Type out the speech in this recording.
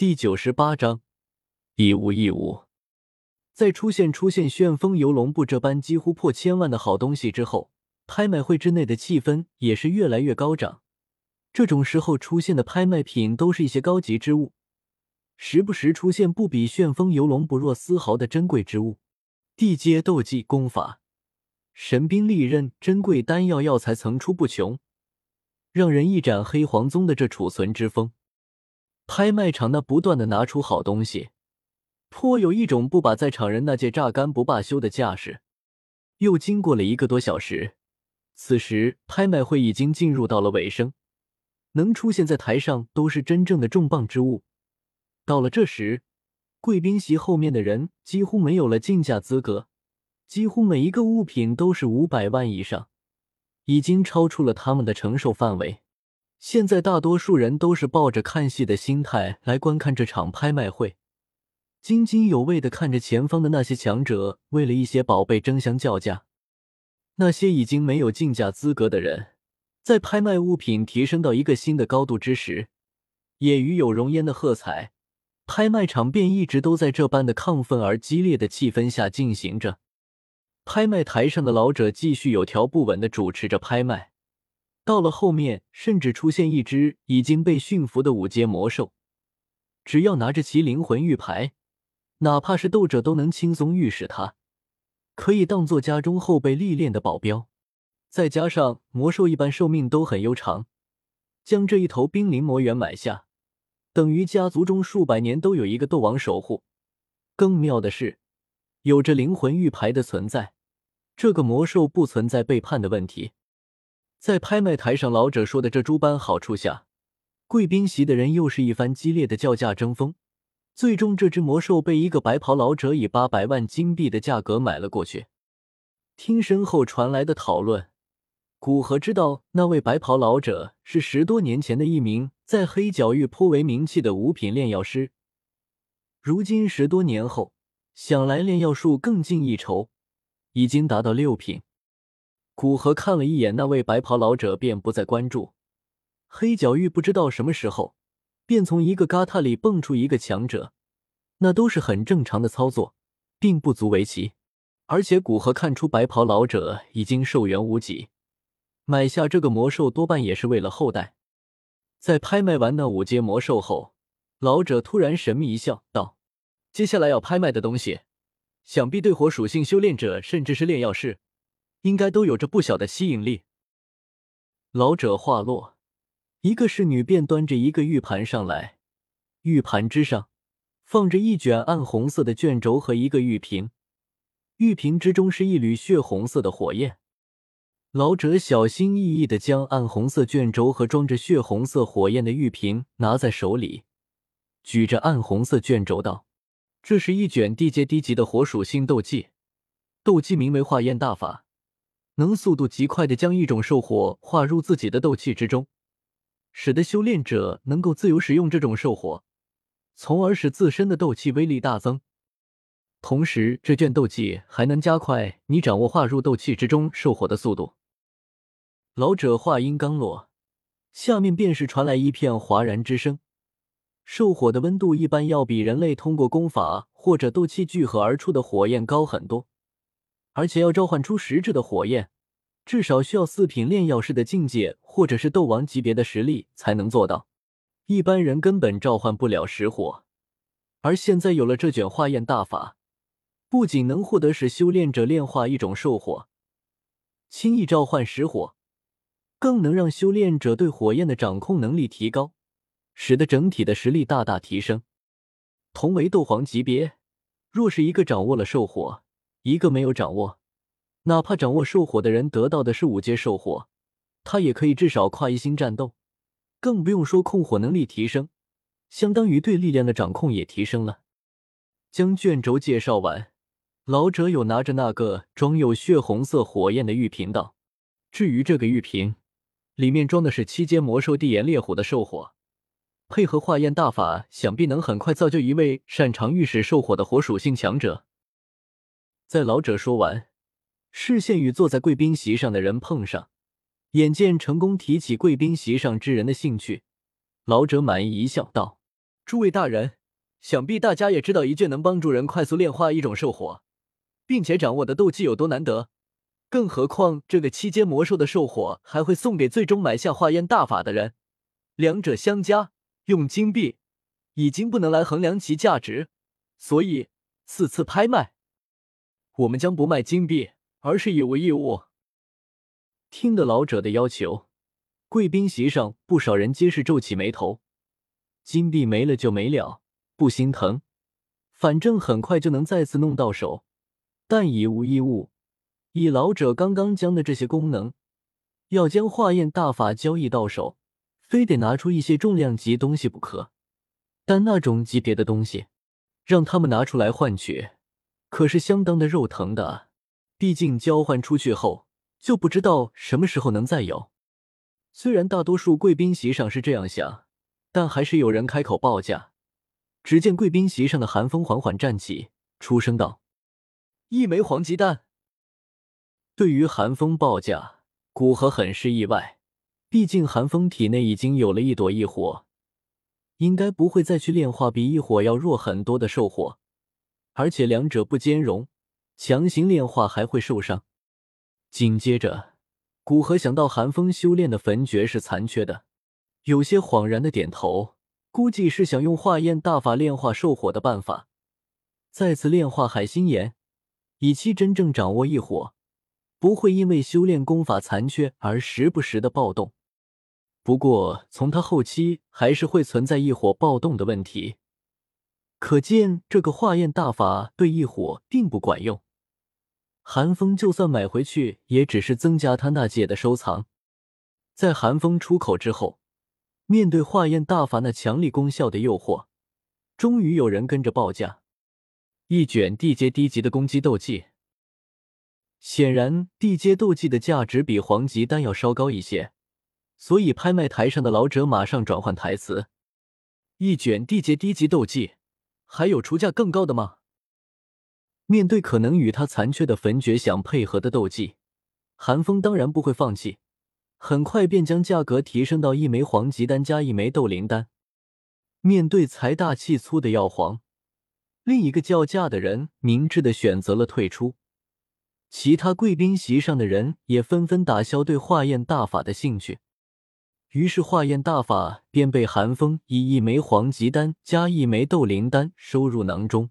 第九十八章，一物一物。在出现出现旋风游龙部这般几乎破千万的好东西之后，拍卖会之内的气氛也是越来越高涨。这种时候出现的拍卖品都是一些高级之物，时不时出现不比旋风游龙不弱丝毫的珍贵之物，地阶斗技功法、神兵利刃、珍贵丹药药材层出不穷，让人一展黑黄宗的这储存之风。拍卖场那不断的拿出好东西，颇有一种不把在场人那届榨干不罢休的架势。又经过了一个多小时，此时拍卖会已经进入到了尾声，能出现在台上都是真正的重磅之物。到了这时，贵宾席后面的人几乎没有了竞价资格，几乎每一个物品都是五百万以上，已经超出了他们的承受范围。现在大多数人都是抱着看戏的心态来观看这场拍卖会，津津有味的看着前方的那些强者为了一些宝贝争相叫价。那些已经没有竞价资格的人，在拍卖物品提升到一个新的高度之时，也与有容焉的喝彩。拍卖场便一直都在这般的亢奋而激烈的气氛下进行着。拍卖台上的老者继续有条不紊的主持着拍卖。到了后面，甚至出现一只已经被驯服的五阶魔兽，只要拿着其灵魂玉牌，哪怕是斗者都能轻松御使它，可以当做家中后备历练的保镖。再加上魔兽一般寿命都很悠长，将这一头冰灵魔猿买下，等于家族中数百年都有一个斗王守护。更妙的是，有着灵魂玉牌的存在，这个魔兽不存在背叛的问题。在拍卖台上，老者说的这诸般好处下，贵宾席的人又是一番激烈的叫价争锋。最终，这只魔兽被一个白袍老者以八百万金币的价格买了过去。听身后传来的讨论，古河知道那位白袍老者是十多年前的一名在黑角域颇为名气的五品炼药师。如今十多年后，想来炼药术更进一筹，已经达到六品。古河看了一眼那位白袍老者，便不再关注。黑角域不知道什么时候，便从一个疙瘩里蹦出一个强者，那都是很正常的操作，并不足为奇。而且古河看出白袍老者已经寿元无几，买下这个魔兽多半也是为了后代。在拍卖完那五阶魔兽后，老者突然神秘一笑，道：“接下来要拍卖的东西，想必对火属性修炼者，甚至是炼药师。”应该都有着不小的吸引力。老者话落，一个侍女便端着一个玉盘上来，玉盘之上放着一卷暗红色的卷轴和一个玉瓶，玉瓶之中是一缕血红色的火焰。老者小心翼翼的将暗红色卷轴和装着血红色火焰的玉瓶拿在手里，举着暗红色卷轴道：“这是一卷地阶低级的火属性斗技，斗技名为化焰大法。”能速度极快的将一种兽火化入自己的斗气之中，使得修炼者能够自由使用这种兽火，从而使自身的斗气威力大增。同时，这卷斗技还能加快你掌握化入斗气之中兽火的速度。老者话音刚落，下面便是传来一片哗然之声。兽火的温度一般要比人类通过功法或者斗气聚合而出的火焰高很多。而且要召唤出实质的火焰，至少需要四品炼药师的境界，或者是斗王级别的实力才能做到。一般人根本召唤不了实火。而现在有了这卷化焰大法，不仅能获得使修炼者炼化一种兽火，轻易召唤实火，更能让修炼者对火焰的掌控能力提高，使得整体的实力大大提升。同为斗皇级别，若是一个掌握了兽火，一个没有掌握，哪怕掌握兽火的人得到的是五阶兽火，他也可以至少跨一星战斗，更不用说控火能力提升，相当于对力量的掌控也提升了。将卷轴介绍完，老者有拿着那个装有血红色火焰的玉瓶道：“至于这个玉瓶，里面装的是七阶魔兽地炎烈虎的兽火，配合化焰大法，想必能很快造就一位擅长御使兽火的火属性强者。”在老者说完，视线与坐在贵宾席上的人碰上，眼见成功提起贵宾席上之人的兴趣，老者满意一笑，道：“诸位大人，想必大家也知道一卷能帮助人快速炼化一种兽火，并且掌握的斗技有多难得。更何况这个七阶魔兽的兽火还会送给最终买下化验大法的人，两者相加，用金币已经不能来衡量其价值，所以此次拍卖，我们将不卖金币，而是以物易物。听得老者的要求，贵宾席上不少人皆是皱起眉头。金币没了就没了，不心疼，反正很快就能再次弄到手。但以物易物。以老者刚刚将的这些功能，要将化验大法交易到手，非得拿出一些重量级东西不可。但那种级别的东西，让他们拿出来换取，可是相当的肉疼的。毕竟交换出去后，就不知道什么时候能再有。虽然大多数贵宾席上是这样想，但还是有人开口报价。只见贵宾席上的寒风缓缓站起，出声道：“一枚黄鸡蛋。”对于寒风报价，古河很是意外。毕竟寒风体内已经有了一朵异火，应该不会再去炼化比异火要弱很多的兽火，而且两者不兼容，强行炼化还会受伤。紧接着，古河想到寒风修炼的焚诀是残缺的，有些恍然的点头，估计是想用化验大法炼化兽火的办法，再次炼化海心岩，以期真正掌握异火。不会因为修炼功法残缺而时不时的暴动，不过从他后期还是会存在异火暴动的问题，可见这个化验大法对异火并不管用。寒风就算买回去，也只是增加他那界的收藏。在寒风出口之后，面对化验大法那强力功效的诱惑，终于有人跟着报价：一卷地阶低级的攻击斗技。显然，地阶斗技的价值比黄级丹要稍高一些，所以拍卖台上的老者马上转换台词：“一卷地阶低级斗技，还有出价更高的吗？”面对可能与他残缺的焚诀想配合的斗技，韩风当然不会放弃，很快便将价格提升到一枚黄级丹加一枚斗灵丹。面对财大气粗的药皇，另一个叫价的人明智的选择了退出。其他贵宾席上的人也纷纷打消对化验大法的兴趣，于是化验大法便被韩风以一枚黄级丹加一枚斗灵丹收入囊中。